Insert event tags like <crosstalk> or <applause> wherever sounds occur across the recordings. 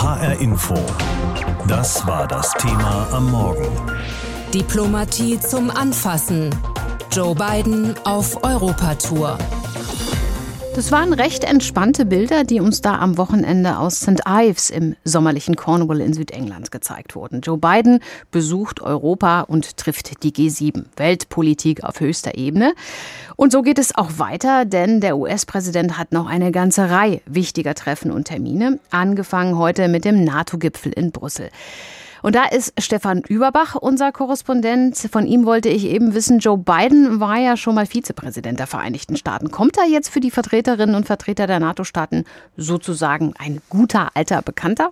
HR Info. Das war das Thema am Morgen. Diplomatie zum Anfassen. Joe Biden auf Europatour. Das waren recht entspannte Bilder, die uns da am Wochenende aus St. Ives im sommerlichen Cornwall in Südengland gezeigt wurden. Joe Biden besucht Europa und trifft die G7. Weltpolitik auf höchster Ebene. Und so geht es auch weiter, denn der US-Präsident hat noch eine ganze Reihe wichtiger Treffen und Termine, angefangen heute mit dem NATO-Gipfel in Brüssel. Und da ist Stefan Überbach, unser Korrespondent. Von ihm wollte ich eben wissen, Joe Biden war ja schon mal Vizepräsident der Vereinigten Staaten. Kommt da jetzt für die Vertreterinnen und Vertreter der NATO-Staaten sozusagen ein guter alter Bekannter?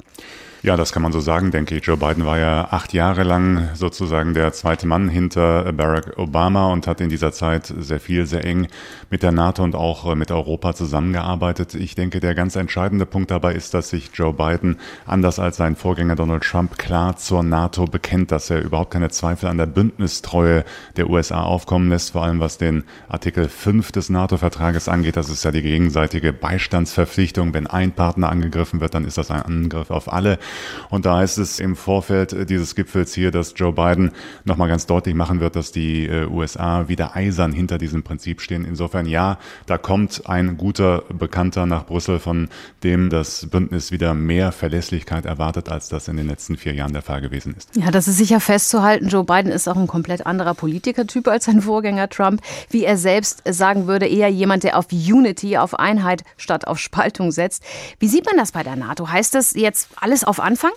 Ja, das kann man so sagen, denke ich. Joe Biden war ja acht Jahre lang sozusagen der zweite Mann hinter Barack Obama und hat in dieser Zeit sehr viel, sehr eng mit der NATO und auch mit Europa zusammengearbeitet. Ich denke, der ganz entscheidende Punkt dabei ist, dass sich Joe Biden, anders als sein Vorgänger Donald Trump, klar zur NATO bekennt, dass er überhaupt keine Zweifel an der Bündnistreue der USA aufkommen lässt, vor allem was den Artikel 5 des NATO-Vertrages angeht. Das ist ja die gegenseitige Beistandsverpflichtung. Wenn ein Partner angegriffen wird, dann ist das ein Angriff auf alle. Und da heißt es im Vorfeld dieses Gipfels hier, dass Joe Biden nochmal ganz deutlich machen wird, dass die äh, USA wieder eisern hinter diesem Prinzip stehen. Insofern ja, da kommt ein guter Bekannter nach Brüssel, von dem das Bündnis wieder mehr Verlässlichkeit erwartet, als das in den letzten vier Jahren der Fall gewesen ist. Ja, das ist sicher festzuhalten. Joe Biden ist auch ein komplett anderer Politikertyp als sein Vorgänger Trump. Wie er selbst sagen würde, eher jemand, der auf Unity, auf Einheit statt auf Spaltung setzt. Wie sieht man das bei der NATO? Heißt das jetzt alles auf Anfang?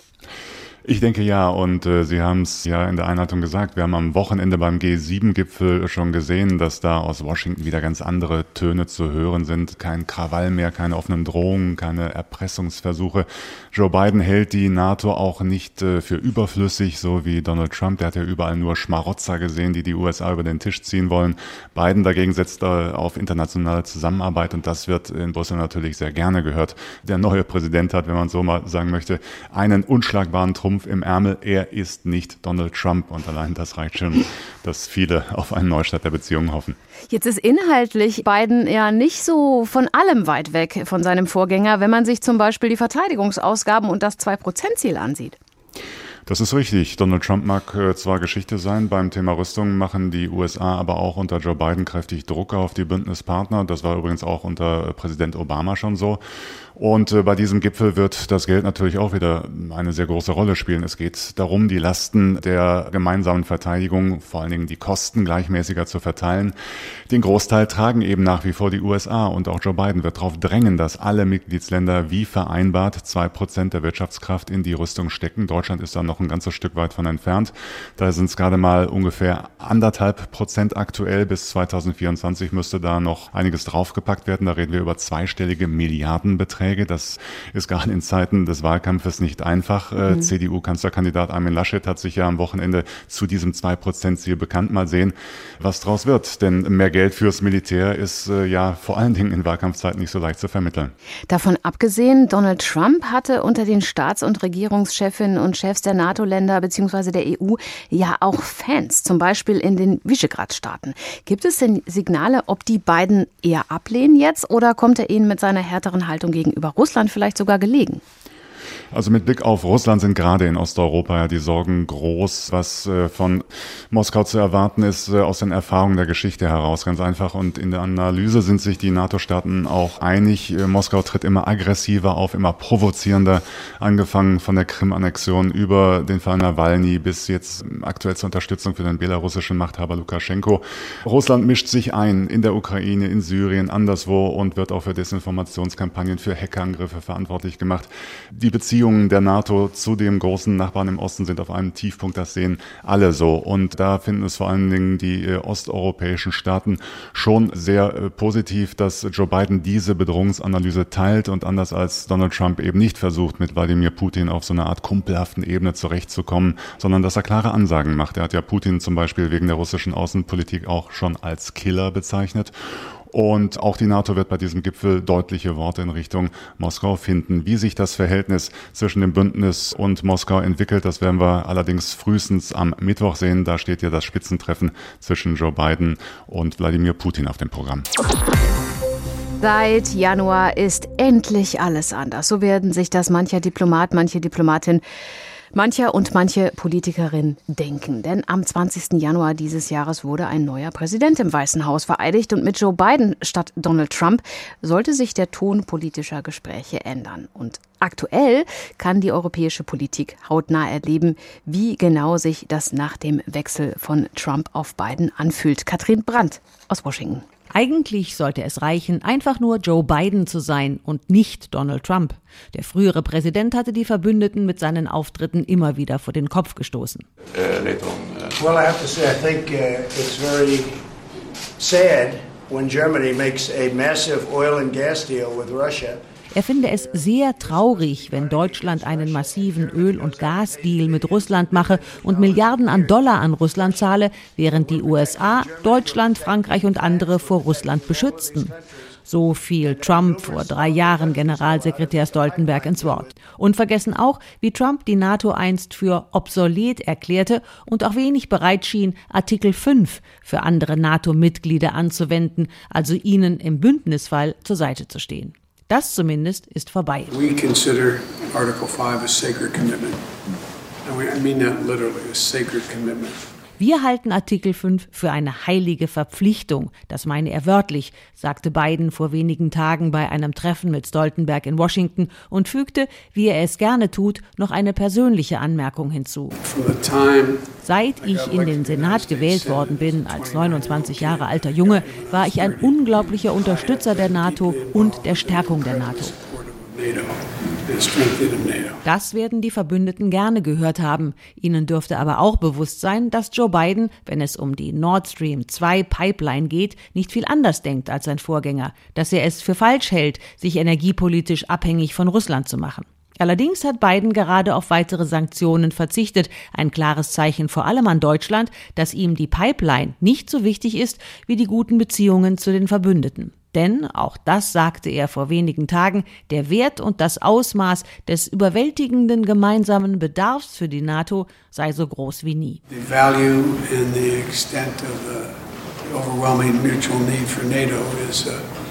Ich denke ja, und äh, Sie haben es ja in der Einleitung gesagt, wir haben am Wochenende beim G7-Gipfel schon gesehen, dass da aus Washington wieder ganz andere Töne zu hören sind. Kein Krawall mehr, keine offenen Drohungen, keine Erpressungsversuche. Joe Biden hält die NATO auch nicht äh, für überflüssig, so wie Donald Trump. Der hat ja überall nur Schmarotzer gesehen, die die USA über den Tisch ziehen wollen. Biden dagegen setzt äh, auf internationale Zusammenarbeit und das wird in Brüssel natürlich sehr gerne gehört. Der neue Präsident hat, wenn man so mal sagen möchte, einen unschlagbaren Trumpf Trumpf im Ärmel, er ist nicht Donald Trump. Und allein das reicht schon, dass viele auf einen Neustart der Beziehungen hoffen. Jetzt ist inhaltlich Biden ja nicht so von allem weit weg von seinem Vorgänger, wenn man sich zum Beispiel die Verteidigungsausgaben und das 2-Prozent-Ziel ansieht. Das ist richtig. Donald Trump mag äh, zwar Geschichte sein, beim Thema Rüstung machen die USA aber auch unter Joe Biden kräftig Druck auf die Bündnispartner. Das war übrigens auch unter Präsident Obama schon so. Und äh, bei diesem Gipfel wird das Geld natürlich auch wieder eine sehr große Rolle spielen. Es geht darum, die Lasten der gemeinsamen Verteidigung, vor allen Dingen die Kosten gleichmäßiger zu verteilen. Den Großteil tragen eben nach wie vor die USA und auch Joe Biden wird darauf drängen, dass alle Mitgliedsländer wie vereinbart zwei Prozent der Wirtschaftskraft in die Rüstung stecken. Deutschland ist da noch ein ganzes Stück weit von entfernt. Da sind es gerade mal ungefähr anderthalb Prozent aktuell. Bis 2024 müsste da noch einiges draufgepackt werden. Da reden wir über zweistellige Milliardenbeträge. Beiträge. Das ist gerade in Zeiten des Wahlkampfes nicht einfach. Äh, mhm. CDU-Kanzlerkandidat Armin Laschet hat sich ja am Wochenende zu diesem 2-Prozent-Ziel bekannt. Mal sehen, was draus wird. Denn mehr Geld fürs Militär ist äh, ja vor allen Dingen in Wahlkampfzeiten nicht so leicht zu vermitteln. Davon abgesehen, Donald Trump hatte unter den Staats- und Regierungschefinnen und Chefs der NATO-Länder bzw. der EU ja auch Fans, zum Beispiel in den Visegrad-Staaten. Gibt es denn Signale, ob die beiden eher ablehnen jetzt oder kommt er ihnen mit seiner härteren Haltung gegenüber? Gegenüber Russland vielleicht sogar gelegen? Also mit Blick auf Russland sind gerade in Osteuropa ja die Sorgen groß. Was äh, von Moskau zu erwarten ist, äh, aus den Erfahrungen der Geschichte heraus, ganz einfach. Und in der Analyse sind sich die NATO-Staaten auch einig. Äh, Moskau tritt immer aggressiver auf, immer provozierender, angefangen von der Krim-Annexion über den Fall Nawalny bis jetzt aktuell zur Unterstützung für den belarussischen Machthaber Lukaschenko. Russland mischt sich ein in der Ukraine, in Syrien, anderswo und wird auch für Desinformationskampagnen, für Hackerangriffe verantwortlich gemacht. Die Beziehungen der NATO zu dem großen Nachbarn im Osten sind auf einem Tiefpunkt. Das sehen alle so. Und da finden es vor allen Dingen die äh, osteuropäischen Staaten schon sehr äh, positiv, dass Joe Biden diese Bedrohungsanalyse teilt und anders als Donald Trump eben nicht versucht, mit Wladimir Putin auf so einer Art kumpelhaften Ebene zurechtzukommen, sondern dass er klare Ansagen macht. Er hat ja Putin zum Beispiel wegen der russischen Außenpolitik auch schon als Killer bezeichnet. Und auch die NATO wird bei diesem Gipfel deutliche Worte in Richtung Moskau finden. Wie sich das Verhältnis zwischen dem Bündnis und Moskau entwickelt, das werden wir allerdings frühestens am Mittwoch sehen. Da steht ja das Spitzentreffen zwischen Joe Biden und Wladimir Putin auf dem Programm. Seit Januar ist endlich alles anders. So werden sich das mancher Diplomat, manche Diplomatin mancher und manche Politikerin denken. Denn am 20. Januar dieses Jahres wurde ein neuer Präsident im Weißen Haus vereidigt und mit Joe Biden statt Donald Trump sollte sich der Ton politischer Gespräche ändern. Und aktuell kann die europäische Politik hautnah erleben, wie genau sich das nach dem Wechsel von Trump auf Biden anfühlt. Katrin Brandt aus Washington. Eigentlich sollte es reichen, einfach nur Joe Biden zu sein und nicht Donald Trump. Der frühere Präsident hatte die Verbündeten mit seinen Auftritten immer wieder vor den Kopf gestoßen. Uh, well, I have to say, I think uh, it's very sad when Germany makes a massive oil and gas deal with Russia. Er finde es sehr traurig, wenn Deutschland einen massiven Öl- und Gasdeal mit Russland mache und Milliarden an Dollar an Russland zahle, während die USA, Deutschland, Frankreich und andere vor Russland beschützten. So fiel Trump vor drei Jahren Generalsekretär Stoltenberg ins Wort. Und vergessen auch, wie Trump die NATO einst für obsolet erklärte und auch wenig bereit schien, Artikel 5 für andere NATO-Mitglieder anzuwenden, also ihnen im Bündnisfall zur Seite zu stehen. Das zumindest ist vorbei. We consider Article 5 a sacred commitment. I mean that literally, a sacred commitment. Wir halten Artikel 5 für eine heilige Verpflichtung. Das meine er wörtlich, sagte Biden vor wenigen Tagen bei einem Treffen mit Stoltenberg in Washington und fügte, wie er es gerne tut, noch eine persönliche Anmerkung hinzu. Seit ich in den Senat gewählt worden bin, als 29 Jahre alter Junge, war ich ein unglaublicher Unterstützer der NATO und der Stärkung der NATO. Das werden die Verbündeten gerne gehört haben. Ihnen dürfte aber auch bewusst sein, dass Joe Biden, wenn es um die Nord Stream 2 Pipeline geht, nicht viel anders denkt als sein Vorgänger, dass er es für falsch hält, sich energiepolitisch abhängig von Russland zu machen. Allerdings hat Biden gerade auf weitere Sanktionen verzichtet, ein klares Zeichen vor allem an Deutschland, dass ihm die Pipeline nicht so wichtig ist wie die guten Beziehungen zu den Verbündeten. Denn, auch das sagte er vor wenigen Tagen, der Wert und das Ausmaß des überwältigenden gemeinsamen Bedarfs für die NATO sei so groß wie nie. The value and the extent of the overwhelming mutual need for NATO is uh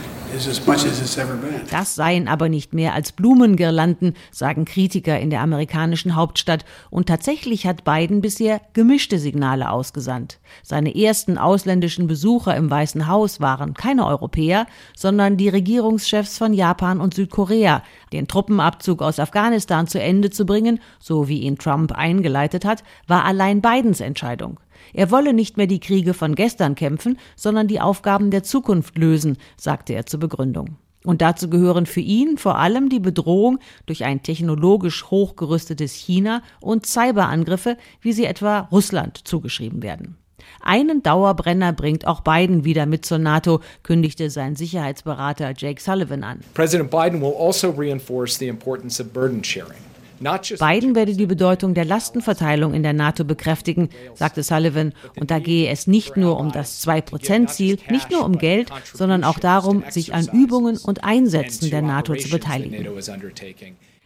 das seien aber nicht mehr als Blumengirlanden, sagen Kritiker in der amerikanischen Hauptstadt. Und tatsächlich hat Biden bisher gemischte Signale ausgesandt. Seine ersten ausländischen Besucher im Weißen Haus waren keine Europäer, sondern die Regierungschefs von Japan und Südkorea. Den Truppenabzug aus Afghanistan zu Ende zu bringen, so wie ihn Trump eingeleitet hat, war allein Bidens Entscheidung. Er wolle nicht mehr die Kriege von gestern kämpfen, sondern die Aufgaben der Zukunft lösen, sagte er zur Begründung. Und dazu gehören für ihn vor allem die Bedrohung durch ein technologisch hochgerüstetes China und Cyberangriffe, wie sie etwa Russland zugeschrieben werden. Einen Dauerbrenner bringt auch Biden wieder mit zur NATO, kündigte sein Sicherheitsberater Jake Sullivan an. President Biden will also reinforce the importance of burden sharing. Biden werde die Bedeutung der Lastenverteilung in der NATO bekräftigen, sagte Sullivan. Und da gehe es nicht nur um das 2-Prozent-Ziel, nicht nur um Geld, sondern auch darum, sich an Übungen und Einsätzen der NATO zu beteiligen.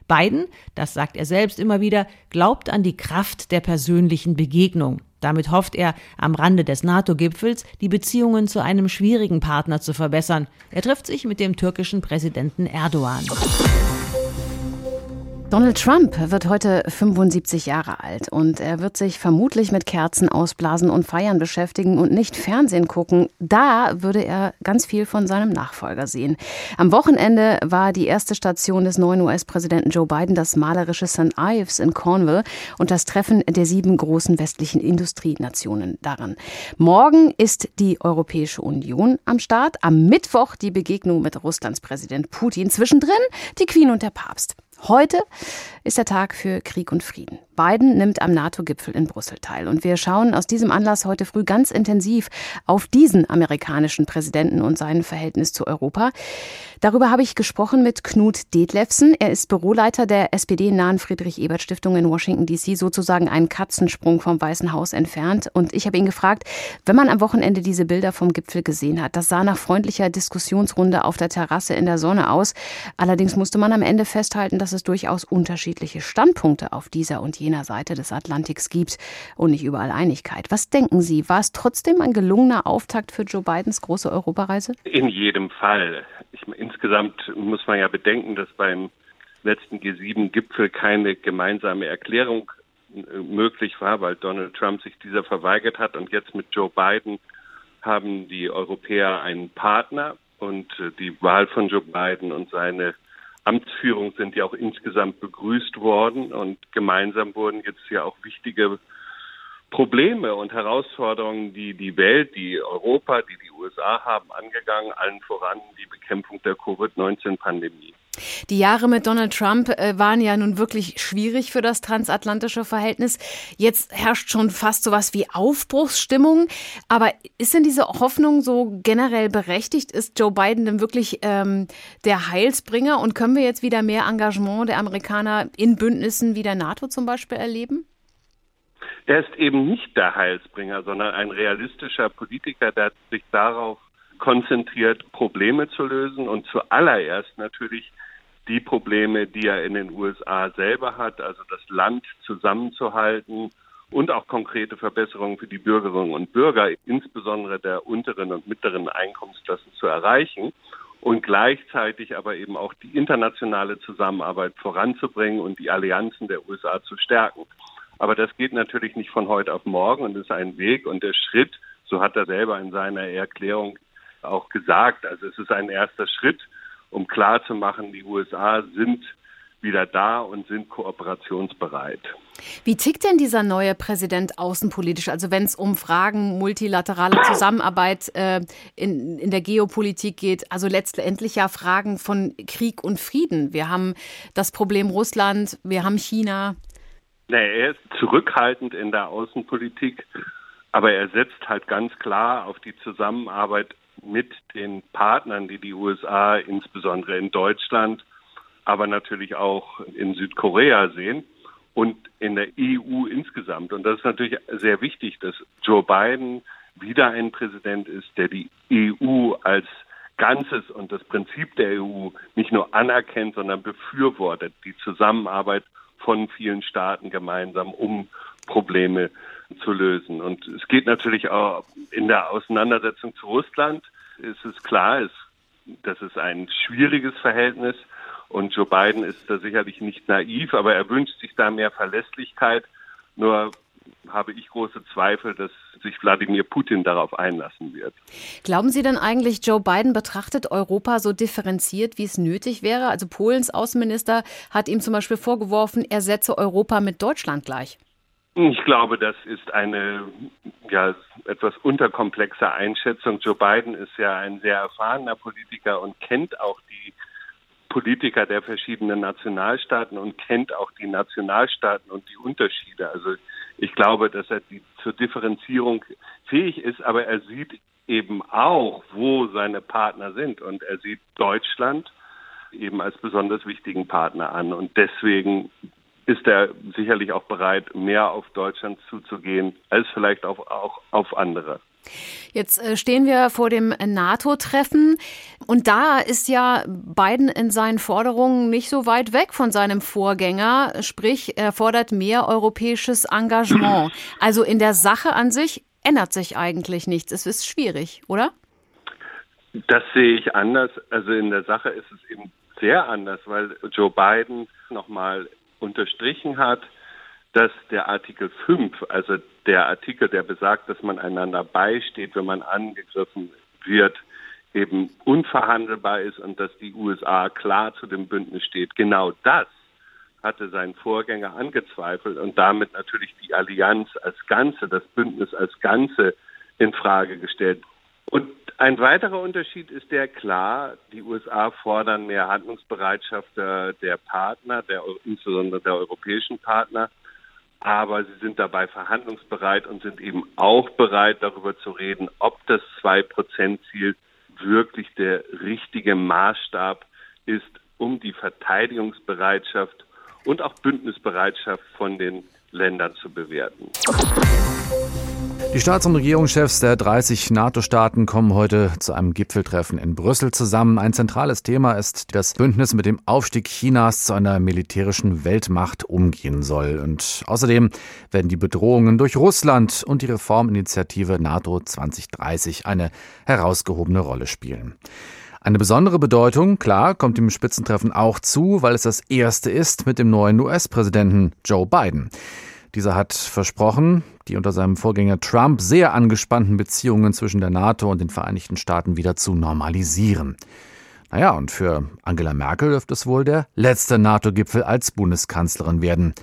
Biden, das sagt er selbst immer wieder, glaubt an die Kraft der persönlichen Begegnung. Damit hofft er, am Rande des NATO-Gipfels die Beziehungen zu einem schwierigen Partner zu verbessern. Er trifft sich mit dem türkischen Präsidenten Erdogan. Donald Trump wird heute 75 Jahre alt und er wird sich vermutlich mit Kerzen ausblasen und Feiern beschäftigen und nicht Fernsehen gucken. Da würde er ganz viel von seinem Nachfolger sehen. Am Wochenende war die erste Station des neuen US-Präsidenten Joe Biden das malerische St. Ives in Cornwall und das Treffen der sieben großen westlichen Industrienationen daran. Morgen ist die Europäische Union am Start, am Mittwoch die Begegnung mit Russlands Präsident Putin, zwischendrin die Queen und der Papst. Heute ist der Tag für Krieg und Frieden. Biden nimmt am NATO-Gipfel in Brüssel teil. Und wir schauen aus diesem Anlass heute früh ganz intensiv auf diesen amerikanischen Präsidenten und sein Verhältnis zu Europa. Darüber habe ich gesprochen mit Knut Detlefsen. Er ist Büroleiter der SPD-nahen Friedrich-Ebert-Stiftung in Washington, D.C., sozusagen einen Katzensprung vom Weißen Haus entfernt. Und ich habe ihn gefragt, wenn man am Wochenende diese Bilder vom Gipfel gesehen hat, das sah nach freundlicher Diskussionsrunde auf der Terrasse in der Sonne aus. Allerdings musste man am Ende festhalten, dass es durchaus unterschiedliche Standpunkte auf dieser und jener Seite des Atlantiks gibt und nicht überall Einigkeit. Was denken Sie, war es trotzdem ein gelungener Auftakt für Joe Bidens große Europareise? In jedem Fall. Ich, insgesamt muss man ja bedenken, dass beim letzten G7-Gipfel keine gemeinsame Erklärung äh, möglich war, weil Donald Trump sich dieser verweigert hat. Und jetzt mit Joe Biden haben die Europäer einen Partner und äh, die Wahl von Joe Biden und seine Amtsführung sind ja auch insgesamt begrüßt worden und gemeinsam wurden jetzt ja auch wichtige Probleme und Herausforderungen, die die Welt, die Europa, die die USA haben, angegangen, allen voran die Bekämpfung der Covid-19-Pandemie. Die Jahre mit Donald Trump äh, waren ja nun wirklich schwierig für das transatlantische Verhältnis. Jetzt herrscht schon fast so was wie Aufbruchsstimmung. Aber ist denn diese Hoffnung so generell berechtigt? Ist Joe Biden denn wirklich ähm, der Heilsbringer? Und können wir jetzt wieder mehr Engagement der Amerikaner in Bündnissen wie der NATO zum Beispiel erleben? Er ist eben nicht der Heilsbringer, sondern ein realistischer Politiker, der sich darauf konzentriert, Probleme zu lösen und zuallererst natürlich die Probleme, die er in den USA selber hat, also das Land zusammenzuhalten und auch konkrete Verbesserungen für die Bürgerinnen und Bürger, insbesondere der unteren und mittleren Einkommensklassen zu erreichen und gleichzeitig aber eben auch die internationale Zusammenarbeit voranzubringen und die Allianzen der USA zu stärken. Aber das geht natürlich nicht von heute auf morgen und ist ein Weg und der Schritt, so hat er selber in seiner Erklärung auch gesagt, also es ist ein erster Schritt, um klarzumachen, die USA sind wieder da und sind kooperationsbereit. Wie tickt denn dieser neue Präsident außenpolitisch? Also wenn es um Fragen multilateraler Zusammenarbeit äh, in, in der Geopolitik geht, also letztendlich ja Fragen von Krieg und Frieden. Wir haben das Problem Russland, wir haben China. Nee, er ist zurückhaltend in der Außenpolitik, aber er setzt halt ganz klar auf die Zusammenarbeit mit den Partnern, die die USA insbesondere in Deutschland, aber natürlich auch in Südkorea sehen und in der EU insgesamt. Und das ist natürlich sehr wichtig, dass Joe Biden wieder ein Präsident ist, der die EU als Ganzes und das Prinzip der EU nicht nur anerkennt, sondern befürwortet, die Zusammenarbeit von vielen Staaten gemeinsam, um Probleme zu lösen. Und es geht natürlich auch in der Auseinandersetzung zu Russland ist es klar, ist, das ist ein schwieriges Verhältnis und Joe Biden ist da sicherlich nicht naiv, aber er wünscht sich da mehr Verlässlichkeit. Nur habe ich große Zweifel, dass sich Wladimir Putin darauf einlassen wird. Glauben Sie denn eigentlich, Joe Biden betrachtet Europa so differenziert, wie es nötig wäre? Also Polens Außenminister hat ihm zum Beispiel vorgeworfen, er setze Europa mit Deutschland gleich. Ich glaube, das ist eine ja, etwas unterkomplexe Einschätzung. Joe Biden ist ja ein sehr erfahrener Politiker und kennt auch die Politiker der verschiedenen Nationalstaaten und kennt auch die Nationalstaaten und die Unterschiede. Also ich glaube, dass er die, zur Differenzierung fähig ist, aber er sieht eben auch, wo seine Partner sind. Und er sieht Deutschland eben als besonders wichtigen Partner an. Und deswegen ist er sicherlich auch bereit, mehr auf Deutschland zuzugehen, als vielleicht auch, auch auf andere. Jetzt äh, stehen wir vor dem NATO-Treffen und da ist ja Biden in seinen Forderungen nicht so weit weg von seinem Vorgänger, sprich er fordert mehr europäisches Engagement. <clears throat> Also in der Sache an sich ändert sich eigentlich nichts. Es ist schwierig, oder? Das sehe ich anders. Also in der Sache ist es eben sehr anders, weil Joe Biden nochmal unterstrichen hat, dass der Artikel 5, also der Artikel, der besagt, dass man einander beisteht, wenn man angegriffen wird, eben unverhandelbar ist und dass die USA klar zu dem Bündnis steht. Genau das hatte sein Vorgänger angezweifelt und damit natürlich die Allianz als Ganze, das Bündnis als Ganze in Frage gestellt. Und ein weiterer Unterschied ist der klar, die USA fordern mehr Handlungsbereitschaft der, der Partner, der, insbesondere der europäischen Partner, aber sie sind dabei verhandlungsbereit und sind eben auch bereit, darüber zu reden, ob das Zwei-Prozent-Ziel wirklich der richtige Maßstab ist, um die Verteidigungsbereitschaft und auch Bündnisbereitschaft von den Ländern zu bewerten. Die Staats- und Regierungschefs der 30 NATO-Staaten kommen heute zu einem Gipfeltreffen in Brüssel zusammen. Ein zentrales Thema ist, das Bündnis mit dem Aufstieg Chinas zu einer militärischen Weltmacht umgehen soll. Und außerdem werden die Bedrohungen durch Russland und die Reforminitiative NATO 2030 eine herausgehobene Rolle spielen. Eine besondere Bedeutung, klar, kommt dem Spitzentreffen auch zu, weil es das erste ist mit dem neuen US-Präsidenten Joe Biden. Dieser hat versprochen, die unter seinem Vorgänger Trump sehr angespannten Beziehungen zwischen der NATO und den Vereinigten Staaten wieder zu normalisieren. Naja, und für Angela Merkel dürfte es wohl der letzte NATO-Gipfel als Bundeskanzlerin werden.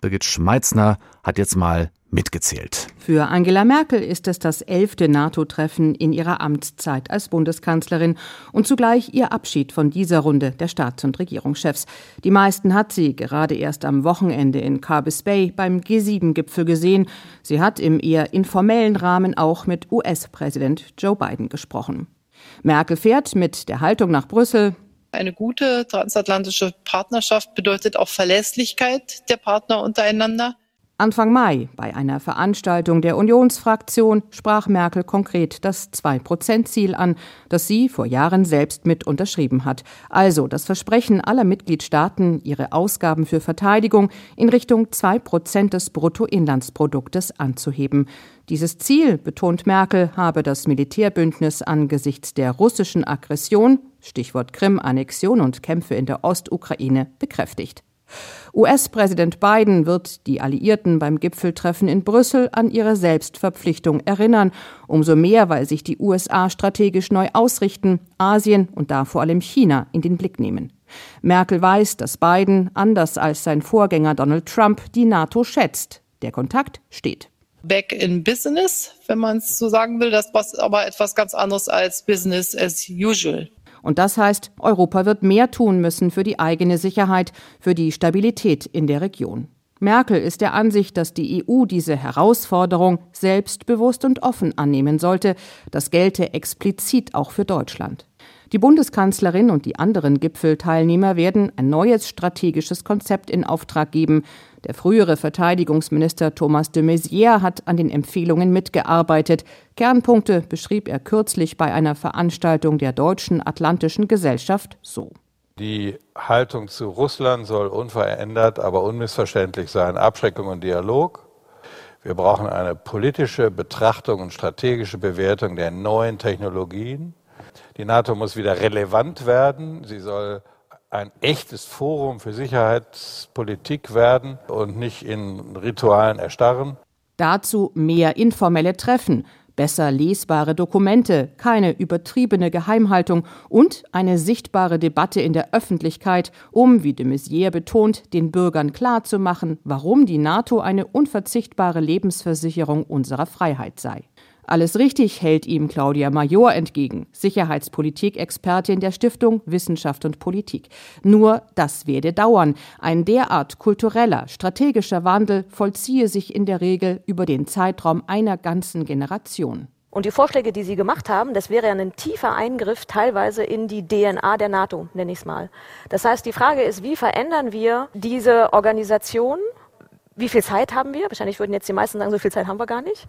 Birgit Schmeitzner hat jetzt mal mitgezählt. Für Angela Merkel ist es das elfte NATO-Treffen in ihrer Amtszeit als Bundeskanzlerin und zugleich ihr Abschied von dieser Runde der Staats- und Regierungschefs. Die meisten hat sie gerade erst am Wochenende in Carbis Bay beim G7-Gipfel gesehen. Sie hat im eher informellen Rahmen auch mit US-Präsident Joe Biden gesprochen. Merkel fährt mit der Haltung nach Brüssel. Eine gute transatlantische Partnerschaft bedeutet auch Verlässlichkeit der Partner untereinander. Anfang Mai bei einer Veranstaltung der Unionsfraktion sprach Merkel konkret das 2-Prozent-Ziel an, das sie vor Jahren selbst mit unterschrieben hat. Also das Versprechen aller Mitgliedstaaten, ihre Ausgaben für Verteidigung in Richtung 2 Prozent des Bruttoinlandsproduktes anzuheben. Dieses Ziel, betont Merkel, habe das Militärbündnis angesichts der russischen Aggression, Stichwort Krim-Annexion und Kämpfe in der Ostukraine, bekräftigt. US-Präsident Biden wird die Alliierten beim Gipfeltreffen in Brüssel an ihre Selbstverpflichtung erinnern, umso mehr, weil sich die USA strategisch neu ausrichten, Asien und da vor allem China in den Blick nehmen. Merkel weiß, dass Biden, anders als sein Vorgänger Donald Trump, die NATO schätzt. Der Kontakt steht. Back in Business, wenn man es so sagen will, das ist aber etwas ganz anderes als Business as usual. Und das heißt, Europa wird mehr tun müssen für die eigene Sicherheit, für die Stabilität in der Region. Merkel ist der Ansicht, dass die EU diese Herausforderung selbstbewusst und offen annehmen sollte. Das gelte explizit auch für Deutschland. Die Bundeskanzlerin und die anderen Gipfelteilnehmer werden ein neues strategisches Konzept in Auftrag geben. Der frühere Verteidigungsminister Thomas de Maizière hat an den Empfehlungen mitgearbeitet. Kernpunkte beschrieb er kürzlich bei einer Veranstaltung der Deutschen Atlantischen Gesellschaft so. Die Haltung zu Russland soll unverändert, aber unmissverständlich sein. Abschreckung und Dialog. Wir brauchen eine politische Betrachtung und strategische Bewertung der neuen Technologien. Die NATO muss wieder relevant werden. Sie soll ein echtes Forum für Sicherheitspolitik werden und nicht in Ritualen erstarren. Dazu mehr informelle Treffen, besser lesbare Dokumente, keine übertriebene Geheimhaltung und eine sichtbare Debatte in der Öffentlichkeit, um, wie de Maizière betont, den Bürgern klarzumachen, warum die NATO eine unverzichtbare Lebensversicherung unserer Freiheit sei. Alles richtig hält ihm Claudia Major entgegen, Sicherheitspolitik-Expertin der Stiftung Wissenschaft und Politik. Nur das werde dauern. Ein derart kultureller, strategischer Wandel vollziehe sich in der Regel über den Zeitraum einer ganzen Generation. Und die Vorschläge, die Sie gemacht haben, das wäre ein tiefer Eingriff teilweise in die DNA der NATO, nenne ich es mal. Das heißt, die Frage ist, wie verändern wir diese Organisation? Wie viel Zeit haben wir? Wahrscheinlich würden jetzt die meisten sagen, so viel Zeit haben wir gar nicht.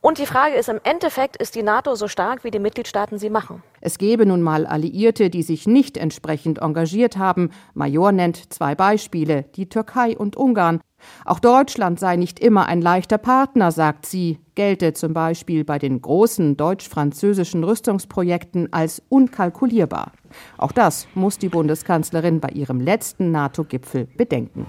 Und die Frage ist, im Endeffekt ist die NATO so stark, wie die Mitgliedstaaten sie machen. Es gebe nun mal Alliierte, die sich nicht entsprechend engagiert haben. Major nennt zwei Beispiele, die Türkei und Ungarn. Auch Deutschland sei nicht immer ein leichter Partner, sagt sie, gelte zum Beispiel bei den großen deutsch-französischen Rüstungsprojekten als unkalkulierbar. Auch das muss die Bundeskanzlerin bei ihrem letzten NATO-Gipfel bedenken.